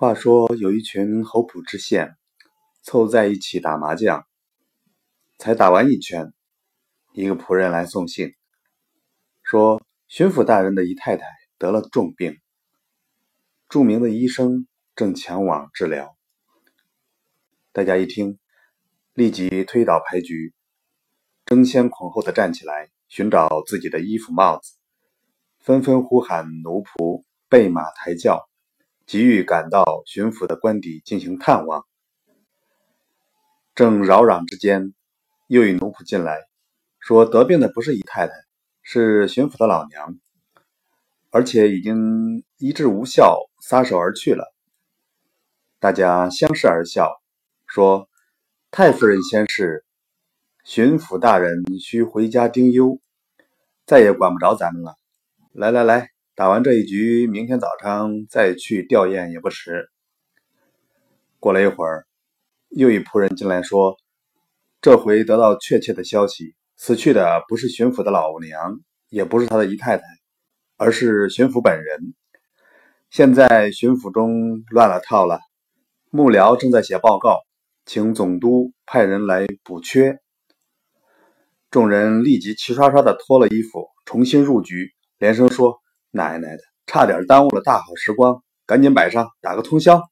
话说有一群侯浦知县凑在一起打麻将，才打完一圈，一个仆人来送信，说巡抚大人的姨太太得了重病，著名的医生正前往治疗。大家一听，立即推倒牌局，争先恐后的站起来寻找自己的衣服帽子，纷纷呼喊奴仆备马抬轿。急欲赶到巡抚的官邸进行探望，正扰攘之间，又一奴仆进来，说得病的不是姨太太，是巡抚的老娘，而且已经医治无效，撒手而去了。大家相视而笑，说：“太夫人先逝，巡抚大人需回家丁忧，再也管不着咱们了。来来来。”打完这一局，明天早上再去吊唁也不迟。过了一会儿，又一仆人进来说：“这回得到确切的消息，死去的不是巡抚的老娘，也不是他的姨太太，而是巡抚本人。现在巡抚中乱了套了，幕僚正在写报告，请总督派人来补缺。”众人立即齐刷刷的脱了衣服，重新入局，连声说。奶奶的，差点耽误了大好时光！赶紧摆上，打个通宵。